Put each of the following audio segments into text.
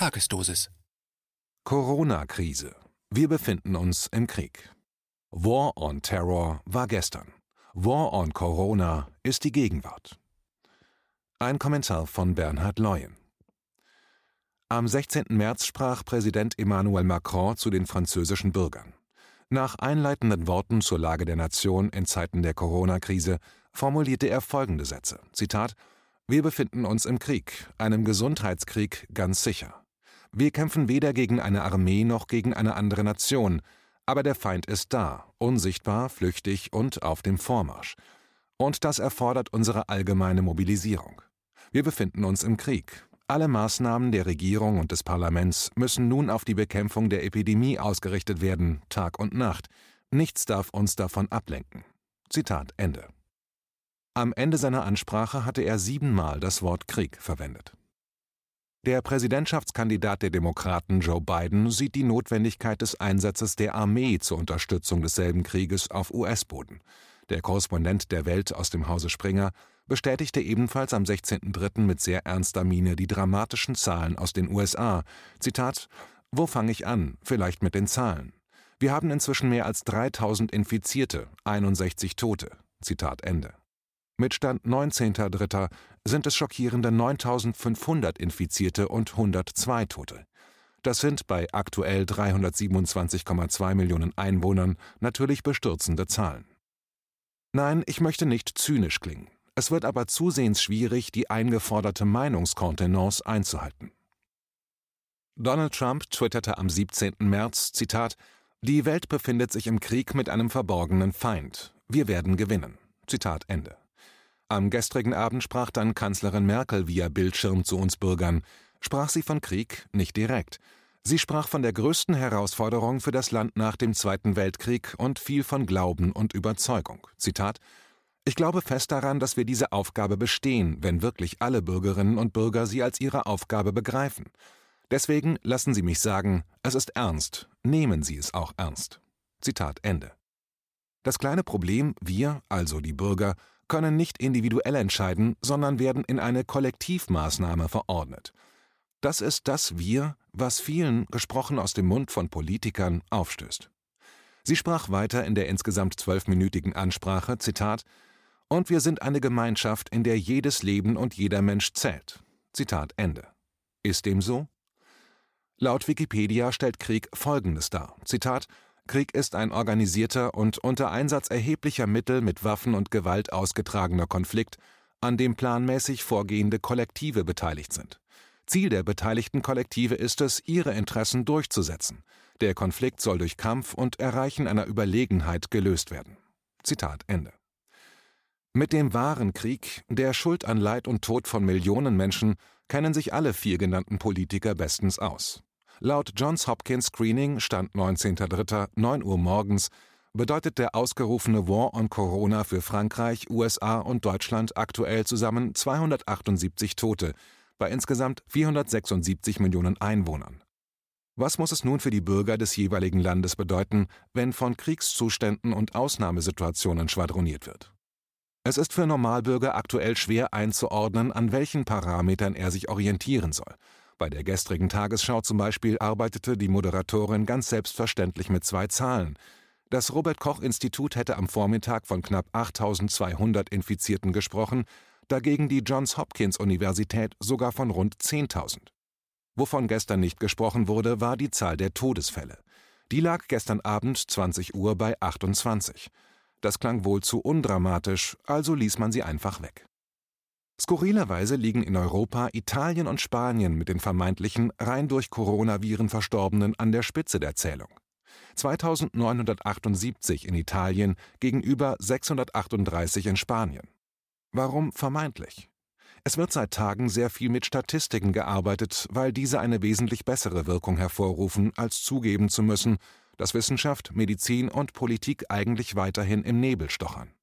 Tagesdosis. Corona-Krise. Wir befinden uns im Krieg. War on Terror war gestern. War on Corona ist die Gegenwart. Ein Kommentar von Bernhard Leuen. Am 16. März sprach Präsident Emmanuel Macron zu den französischen Bürgern. Nach einleitenden Worten zur Lage der Nation in Zeiten der Corona-Krise formulierte er folgende Sätze: Zitat: Wir befinden uns im Krieg, einem Gesundheitskrieg ganz sicher. Wir kämpfen weder gegen eine Armee noch gegen eine andere Nation, aber der Feind ist da, unsichtbar, flüchtig und auf dem Vormarsch. Und das erfordert unsere allgemeine Mobilisierung. Wir befinden uns im Krieg. Alle Maßnahmen der Regierung und des Parlaments müssen nun auf die Bekämpfung der Epidemie ausgerichtet werden, Tag und Nacht. Nichts darf uns davon ablenken. Zitat Ende. Am Ende seiner Ansprache hatte er siebenmal das Wort Krieg verwendet. Der Präsidentschaftskandidat der Demokraten Joe Biden sieht die Notwendigkeit des Einsatzes der Armee zur Unterstützung desselben Krieges auf US-Boden. Der Korrespondent der Welt aus dem Hause Springer bestätigte ebenfalls am 16.03. mit sehr ernster Miene die dramatischen Zahlen aus den USA. Zitat: Wo fange ich an? Vielleicht mit den Zahlen. Wir haben inzwischen mehr als 3000 Infizierte, 61 Tote. Zitat Ende. Mit Stand 19.03. sind es schockierende 9500 Infizierte und 102 Tote. Das sind bei aktuell 327,2 Millionen Einwohnern natürlich bestürzende Zahlen. Nein, ich möchte nicht zynisch klingen. Es wird aber zusehends schwierig, die eingeforderte Meinungskontenance einzuhalten. Donald Trump twitterte am 17. März, Zitat, Die Welt befindet sich im Krieg mit einem verborgenen Feind. Wir werden gewinnen. Zitat Ende. Am gestrigen Abend sprach dann Kanzlerin Merkel via Bildschirm zu uns Bürgern. Sprach sie von Krieg? Nicht direkt. Sie sprach von der größten Herausforderung für das Land nach dem Zweiten Weltkrieg und viel von Glauben und Überzeugung. Zitat Ich glaube fest daran, dass wir diese Aufgabe bestehen, wenn wirklich alle Bürgerinnen und Bürger sie als ihre Aufgabe begreifen. Deswegen lassen Sie mich sagen, es ist ernst, nehmen Sie es auch ernst. Zitat Ende. Das kleine Problem, wir, also die Bürger, können nicht individuell entscheiden, sondern werden in eine Kollektivmaßnahme verordnet. Das ist das Wir, was vielen, gesprochen aus dem Mund von Politikern, aufstößt. Sie sprach weiter in der insgesamt zwölfminütigen Ansprache, Zitat, und wir sind eine Gemeinschaft, in der jedes Leben und jeder Mensch zählt. Zitat Ende. Ist dem so? Laut Wikipedia stellt Krieg Folgendes dar. Zitat, Krieg ist ein organisierter und unter Einsatz erheblicher Mittel mit Waffen und Gewalt ausgetragener Konflikt, an dem planmäßig vorgehende Kollektive beteiligt sind. Ziel der beteiligten Kollektive ist es, ihre Interessen durchzusetzen. Der Konflikt soll durch Kampf und Erreichen einer Überlegenheit gelöst werden. Zitat Ende. Mit dem wahren Krieg, der Schuld an Leid und Tod von Millionen Menschen, kennen sich alle vier genannten Politiker bestens aus. Laut Johns Hopkins Screening stand 19.03. 9 Uhr morgens bedeutet der ausgerufene War on Corona für Frankreich, USA und Deutschland aktuell zusammen 278 Tote bei insgesamt 476 Millionen Einwohnern. Was muss es nun für die Bürger des jeweiligen Landes bedeuten, wenn von Kriegszuständen und Ausnahmesituationen schwadroniert wird? Es ist für Normalbürger aktuell schwer einzuordnen, an welchen Parametern er sich orientieren soll – bei der gestrigen Tagesschau zum Beispiel arbeitete die Moderatorin ganz selbstverständlich mit zwei Zahlen. Das Robert Koch Institut hätte am Vormittag von knapp 8200 Infizierten gesprochen, dagegen die Johns Hopkins Universität sogar von rund 10.000. Wovon gestern nicht gesprochen wurde, war die Zahl der Todesfälle. Die lag gestern Abend 20 Uhr bei 28. Das klang wohl zu undramatisch, also ließ man sie einfach weg. Skurrilerweise liegen in Europa Italien und Spanien mit den vermeintlichen rein durch Coronaviren Verstorbenen an der Spitze der Zählung. 2978 in Italien gegenüber 638 in Spanien. Warum vermeintlich? Es wird seit Tagen sehr viel mit Statistiken gearbeitet, weil diese eine wesentlich bessere Wirkung hervorrufen, als zugeben zu müssen, dass Wissenschaft, Medizin und Politik eigentlich weiterhin im Nebel stochern.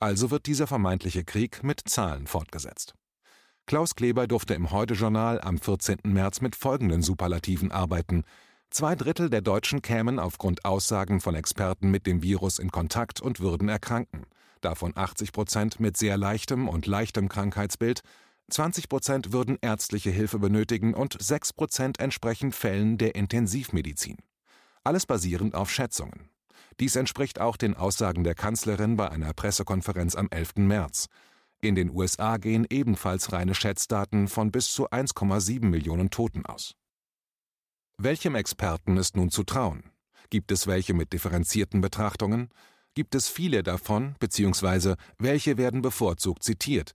Also wird dieser vermeintliche Krieg mit Zahlen fortgesetzt. Klaus Kleber durfte im Heute-Journal am 14. März mit folgenden Superlativen arbeiten. Zwei Drittel der Deutschen kämen aufgrund Aussagen von Experten mit dem Virus in Kontakt und würden erkranken. Davon 80 Prozent mit sehr leichtem und leichtem Krankheitsbild, 20 Prozent würden ärztliche Hilfe benötigen und 6 Prozent entsprechen Fällen der Intensivmedizin. Alles basierend auf Schätzungen. Dies entspricht auch den Aussagen der Kanzlerin bei einer Pressekonferenz am 11. März. In den USA gehen ebenfalls reine Schätzdaten von bis zu 1,7 Millionen Toten aus. Welchem Experten ist nun zu trauen? Gibt es welche mit differenzierten Betrachtungen? Gibt es viele davon, beziehungsweise welche werden bevorzugt zitiert?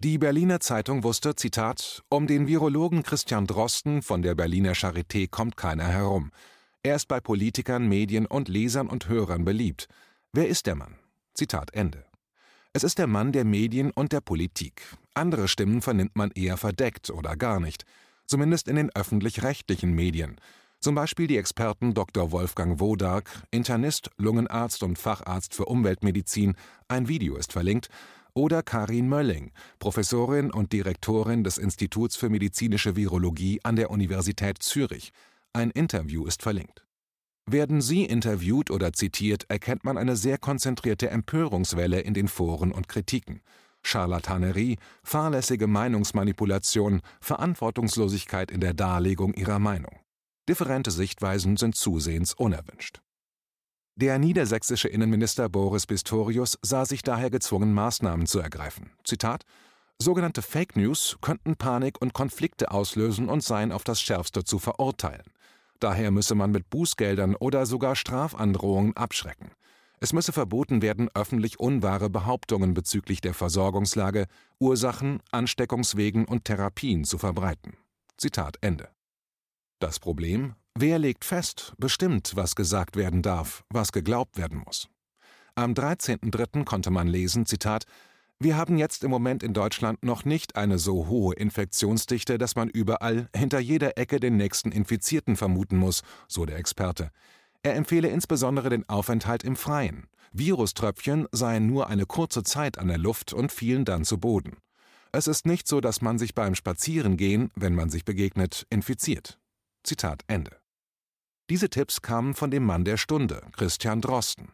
Die Berliner Zeitung wusste, Zitat, um den Virologen Christian Drosten von der Berliner Charité kommt keiner herum. Er ist bei Politikern, Medien und Lesern und Hörern beliebt. Wer ist der Mann? Zitat Ende. Es ist der Mann der Medien und der Politik. Andere Stimmen vernimmt man eher verdeckt oder gar nicht. Zumindest in den öffentlich-rechtlichen Medien. Zum Beispiel die Experten Dr. Wolfgang Wodark, Internist, Lungenarzt und Facharzt für Umweltmedizin, ein Video ist verlinkt, oder Karin Mölling, Professorin und Direktorin des Instituts für medizinische Virologie an der Universität Zürich. Ein Interview ist verlinkt. Werden Sie interviewt oder zitiert, erkennt man eine sehr konzentrierte Empörungswelle in den Foren und Kritiken. Charlatanerie, fahrlässige Meinungsmanipulation, Verantwortungslosigkeit in der Darlegung ihrer Meinung. Differente Sichtweisen sind zusehends unerwünscht. Der niedersächsische Innenminister Boris Pistorius sah sich daher gezwungen, Maßnahmen zu ergreifen. Zitat Sogenannte Fake News könnten Panik und Konflikte auslösen und seien auf das Schärfste zu verurteilen. Daher müsse man mit Bußgeldern oder sogar Strafandrohungen abschrecken. Es müsse verboten werden, öffentlich unwahre Behauptungen bezüglich der Versorgungslage, Ursachen, Ansteckungswegen und Therapien zu verbreiten. Zitat Ende. Das Problem? Wer legt fest, bestimmt, was gesagt werden darf, was geglaubt werden muss? Am 13.03. konnte man lesen, Zitat, wir haben jetzt im Moment in Deutschland noch nicht eine so hohe Infektionsdichte, dass man überall hinter jeder Ecke den nächsten Infizierten vermuten muss, so der Experte. Er empfehle insbesondere den Aufenthalt im Freien. Viruströpfchen seien nur eine kurze Zeit an der Luft und fielen dann zu Boden. Es ist nicht so, dass man sich beim Spazierengehen, wenn man sich begegnet, infiziert. Zitat Ende. Diese Tipps kamen von dem Mann der Stunde, Christian Drosten.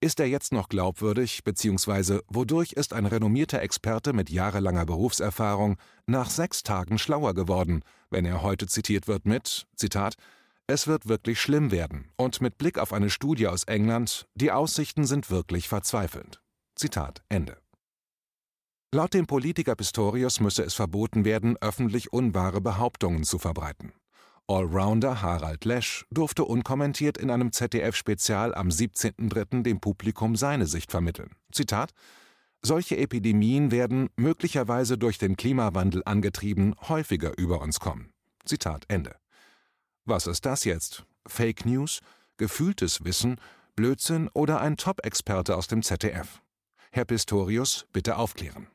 Ist er jetzt noch glaubwürdig, beziehungsweise wodurch ist ein renommierter Experte mit jahrelanger Berufserfahrung nach sechs Tagen schlauer geworden, wenn er heute zitiert wird mit, Zitat, es wird wirklich schlimm werden und mit Blick auf eine Studie aus England, die Aussichten sind wirklich verzweifelnd. Zitat Ende. Laut dem Politiker Pistorius müsse es verboten werden, öffentlich unwahre Behauptungen zu verbreiten. Allrounder Harald Lesch durfte unkommentiert in einem ZDF-Spezial am 17.03. dem Publikum seine Sicht vermitteln. Zitat: Solche Epidemien werden, möglicherweise durch den Klimawandel angetrieben, häufiger über uns kommen. Zitat Ende. Was ist das jetzt? Fake News? Gefühltes Wissen? Blödsinn oder ein Top-Experte aus dem ZDF? Herr Pistorius, bitte aufklären.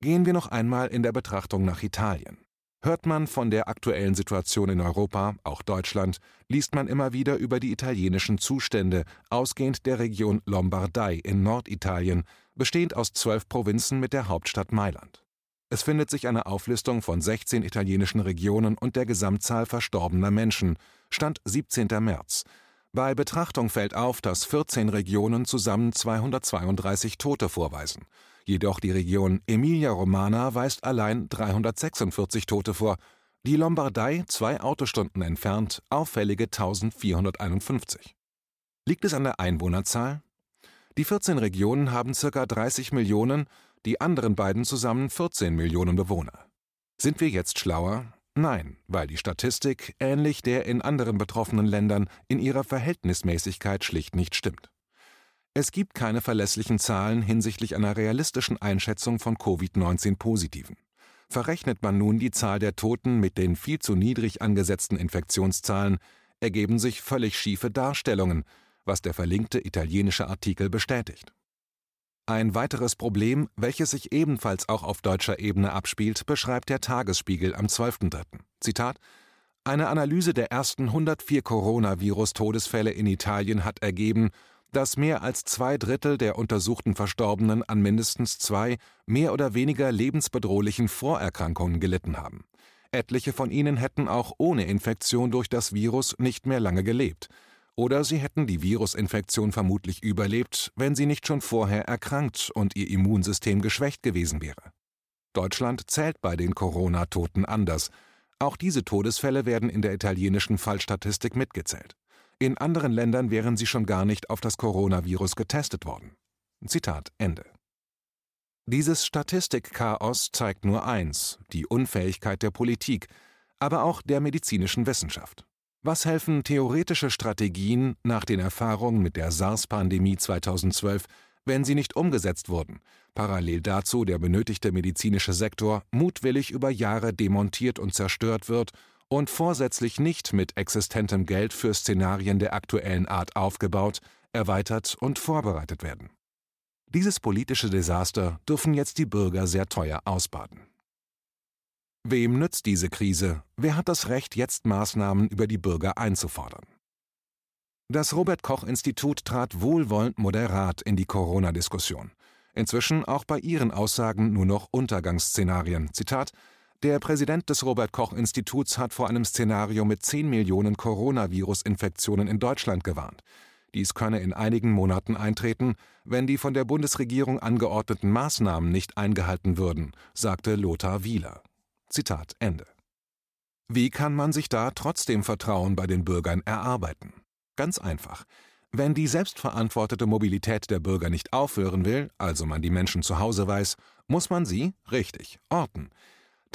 Gehen wir noch einmal in der Betrachtung nach Italien. Hört man von der aktuellen Situation in Europa, auch Deutschland, liest man immer wieder über die italienischen Zustände, ausgehend der Region Lombardei in Norditalien, bestehend aus zwölf Provinzen mit der Hauptstadt Mailand. Es findet sich eine Auflistung von 16 italienischen Regionen und der Gesamtzahl verstorbener Menschen, Stand 17. März. Bei Betrachtung fällt auf, dass 14 Regionen zusammen 232 Tote vorweisen. Jedoch die Region Emilia-Romana weist allein 346 Tote vor, die Lombardei, zwei Autostunden entfernt, auffällige 1451. Liegt es an der Einwohnerzahl? Die 14 Regionen haben ca. 30 Millionen, die anderen beiden zusammen 14 Millionen Bewohner. Sind wir jetzt schlauer? Nein, weil die Statistik, ähnlich der in anderen betroffenen Ländern, in ihrer Verhältnismäßigkeit schlicht nicht stimmt. Es gibt keine verlässlichen Zahlen hinsichtlich einer realistischen Einschätzung von Covid-19-Positiven. Verrechnet man nun die Zahl der Toten mit den viel zu niedrig angesetzten Infektionszahlen, ergeben sich völlig schiefe Darstellungen, was der verlinkte italienische Artikel bestätigt. Ein weiteres Problem, welches sich ebenfalls auch auf deutscher Ebene abspielt, beschreibt der Tagesspiegel am 12.3. Zitat Eine Analyse der ersten 104 Coronavirus-Todesfälle in Italien hat ergeben, dass mehr als zwei Drittel der untersuchten Verstorbenen an mindestens zwei mehr oder weniger lebensbedrohlichen Vorerkrankungen gelitten haben. Etliche von ihnen hätten auch ohne Infektion durch das Virus nicht mehr lange gelebt. Oder sie hätten die Virusinfektion vermutlich überlebt, wenn sie nicht schon vorher erkrankt und ihr Immunsystem geschwächt gewesen wäre. Deutschland zählt bei den Corona-Toten anders. Auch diese Todesfälle werden in der italienischen Fallstatistik mitgezählt. In anderen Ländern wären sie schon gar nicht auf das Coronavirus getestet worden. Zitat Ende. Dieses Statistikchaos zeigt nur eins, die Unfähigkeit der Politik, aber auch der medizinischen Wissenschaft. Was helfen theoretische Strategien nach den Erfahrungen mit der SARS-Pandemie 2012, wenn sie nicht umgesetzt wurden, parallel dazu der benötigte medizinische Sektor mutwillig über Jahre demontiert und zerstört wird und vorsätzlich nicht mit existentem Geld für Szenarien der aktuellen Art aufgebaut, erweitert und vorbereitet werden. Dieses politische Desaster dürfen jetzt die Bürger sehr teuer ausbaden. Wem nützt diese Krise? Wer hat das Recht, jetzt Maßnahmen über die Bürger einzufordern? Das Robert Koch Institut trat wohlwollend moderat in die Corona-Diskussion. Inzwischen auch bei ihren Aussagen nur noch Untergangsszenarien. Zitat: Der Präsident des Robert Koch Instituts hat vor einem Szenario mit 10 Millionen Coronavirus-Infektionen in Deutschland gewarnt. Dies könne in einigen Monaten eintreten, wenn die von der Bundesregierung angeordneten Maßnahmen nicht eingehalten würden, sagte Lothar Wieler. Zitat Ende. Wie kann man sich da trotzdem Vertrauen bei den Bürgern erarbeiten? Ganz einfach. Wenn die selbstverantwortete Mobilität der Bürger nicht aufhören will, also man die Menschen zu Hause weiß, muss man sie, richtig, orten.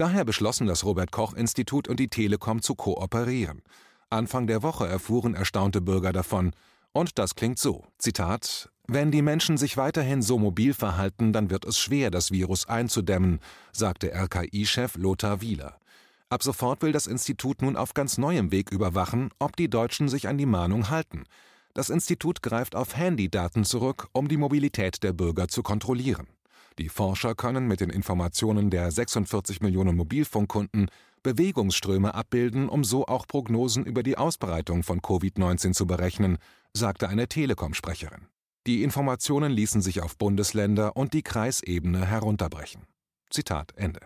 Daher beschlossen das Robert Koch Institut und die Telekom zu kooperieren. Anfang der Woche erfuhren erstaunte Bürger davon, und das klingt so: Zitat: Wenn die Menschen sich weiterhin so mobil verhalten, dann wird es schwer, das Virus einzudämmen, sagte RKI-Chef Lothar Wieler. Ab sofort will das Institut nun auf ganz neuem Weg überwachen, ob die Deutschen sich an die Mahnung halten. Das Institut greift auf Handydaten zurück, um die Mobilität der Bürger zu kontrollieren. Die Forscher können mit den Informationen der 46 Millionen Mobilfunkkunden Bewegungsströme abbilden, um so auch Prognosen über die Ausbreitung von Covid-19 zu berechnen, sagte eine Telekom-Sprecherin. Die Informationen ließen sich auf Bundesländer und die Kreisebene herunterbrechen. Zitat Ende.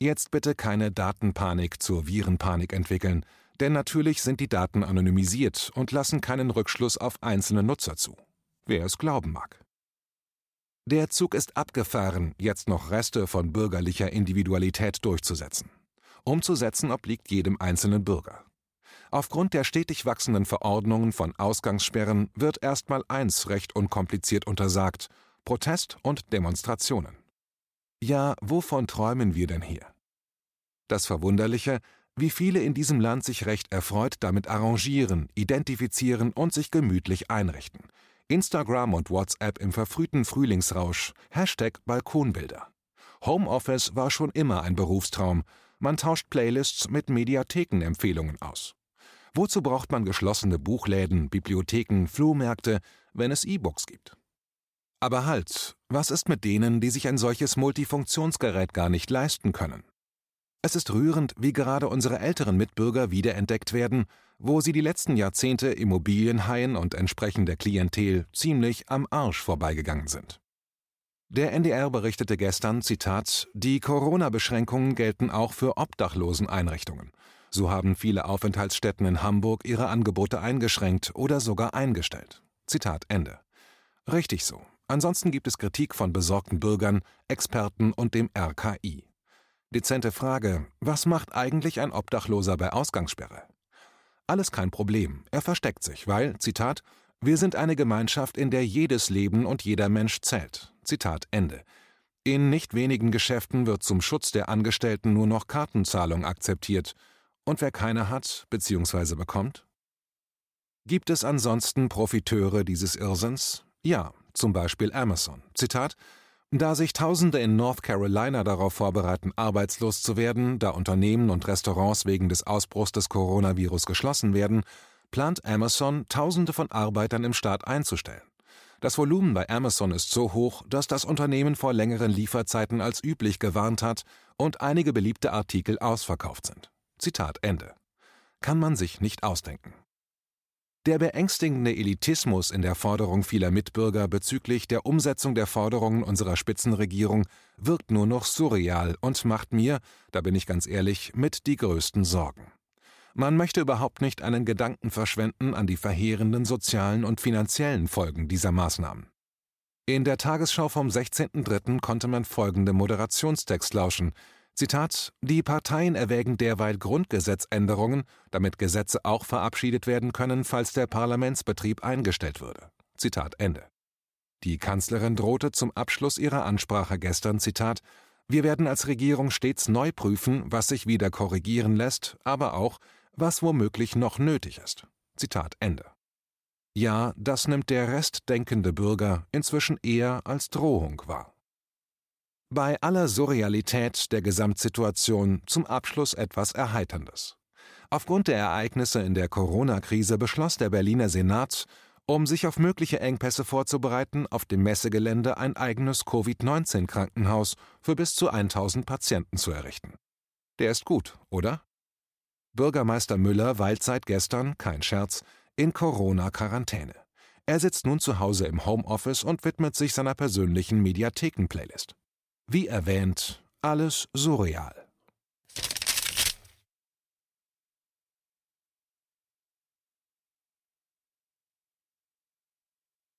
Jetzt bitte keine Datenpanik zur Virenpanik entwickeln, denn natürlich sind die Daten anonymisiert und lassen keinen Rückschluss auf einzelne Nutzer zu. Wer es glauben mag. Der Zug ist abgefahren, jetzt noch Reste von bürgerlicher Individualität durchzusetzen. Umzusetzen obliegt jedem einzelnen Bürger. Aufgrund der stetig wachsenden Verordnungen von Ausgangssperren wird erstmal eins recht unkompliziert untersagt: Protest und Demonstrationen. Ja, wovon träumen wir denn hier? Das Verwunderliche, wie viele in diesem Land sich recht erfreut damit arrangieren, identifizieren und sich gemütlich einrichten. Instagram und WhatsApp im verfrühten Frühlingsrausch, Hashtag Balkonbilder. Homeoffice war schon immer ein Berufstraum, man tauscht Playlists mit Mediathekenempfehlungen aus. Wozu braucht man geschlossene Buchläden, Bibliotheken, Flohmärkte, wenn es E-Books gibt? Aber halt, was ist mit denen, die sich ein solches Multifunktionsgerät gar nicht leisten können? Es ist rührend, wie gerade unsere älteren Mitbürger wiederentdeckt werden, wo sie die letzten Jahrzehnte Immobilienhaien und entsprechender Klientel ziemlich am Arsch vorbeigegangen sind. Der NDR berichtete gestern, Zitat, die Corona-Beschränkungen gelten auch für Obdachloseneinrichtungen. So haben viele Aufenthaltsstätten in Hamburg ihre Angebote eingeschränkt oder sogar eingestellt. Zitat Ende. Richtig so. Ansonsten gibt es Kritik von besorgten Bürgern, Experten und dem RKI. Dezente Frage: Was macht eigentlich ein Obdachloser bei Ausgangssperre? Alles kein Problem. Er versteckt sich, weil, Zitat, wir sind eine Gemeinschaft, in der jedes Leben und jeder Mensch zählt. Zitat Ende. In nicht wenigen Geschäften wird zum Schutz der Angestellten nur noch Kartenzahlung akzeptiert. Und wer keine hat bzw. bekommt? Gibt es ansonsten Profiteure dieses Irrsinns? Ja, zum Beispiel Amazon. Zitat da sich Tausende in North Carolina darauf vorbereiten, arbeitslos zu werden, da Unternehmen und Restaurants wegen des Ausbruchs des Coronavirus geschlossen werden, plant Amazon, Tausende von Arbeitern im Staat einzustellen. Das Volumen bei Amazon ist so hoch, dass das Unternehmen vor längeren Lieferzeiten als üblich gewarnt hat und einige beliebte Artikel ausverkauft sind. Zitat Ende. Kann man sich nicht ausdenken. Der beängstigende Elitismus in der Forderung vieler Mitbürger bezüglich der Umsetzung der Forderungen unserer Spitzenregierung wirkt nur noch surreal und macht mir, da bin ich ganz ehrlich, mit die größten Sorgen. Man möchte überhaupt nicht einen Gedanken verschwenden an die verheerenden sozialen und finanziellen Folgen dieser Maßnahmen. In der Tagesschau vom 16.03. konnte man folgende Moderationstext lauschen. Zitat: Die Parteien erwägen derweil Grundgesetzänderungen, damit Gesetze auch verabschiedet werden können, falls der Parlamentsbetrieb eingestellt würde. Zitat Ende. Die Kanzlerin drohte zum Abschluss ihrer Ansprache gestern: Zitat: Wir werden als Regierung stets neu prüfen, was sich wieder korrigieren lässt, aber auch, was womöglich noch nötig ist. Zitat Ende. Ja, das nimmt der restdenkende Bürger inzwischen eher als Drohung wahr. Bei aller Surrealität der Gesamtsituation zum Abschluss etwas Erheiterndes. Aufgrund der Ereignisse in der Corona-Krise beschloss der Berliner Senat, um sich auf mögliche Engpässe vorzubereiten, auf dem Messegelände ein eigenes Covid-19-Krankenhaus für bis zu 1000 Patienten zu errichten. Der ist gut, oder? Bürgermeister Müller weilt seit gestern, kein Scherz, in Corona-Quarantäne. Er sitzt nun zu Hause im Homeoffice und widmet sich seiner persönlichen Mediatheken-Playlist. Wie erwähnt, alles surreal.